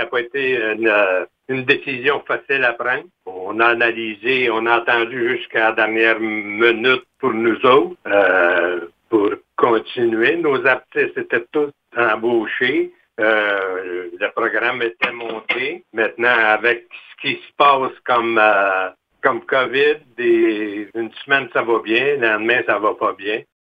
ça n'a pas été euh, une, décision facile à prendre. On a analysé, on a attendu jusqu'à la dernière minute pour nous autres, euh, pour continuer. Nos artistes étaient tous embauchés. Euh, le programme était monté. Maintenant, avec ce qui se passe comme comme COVID, une semaine ça va bien, le lendemain ça va pas bien.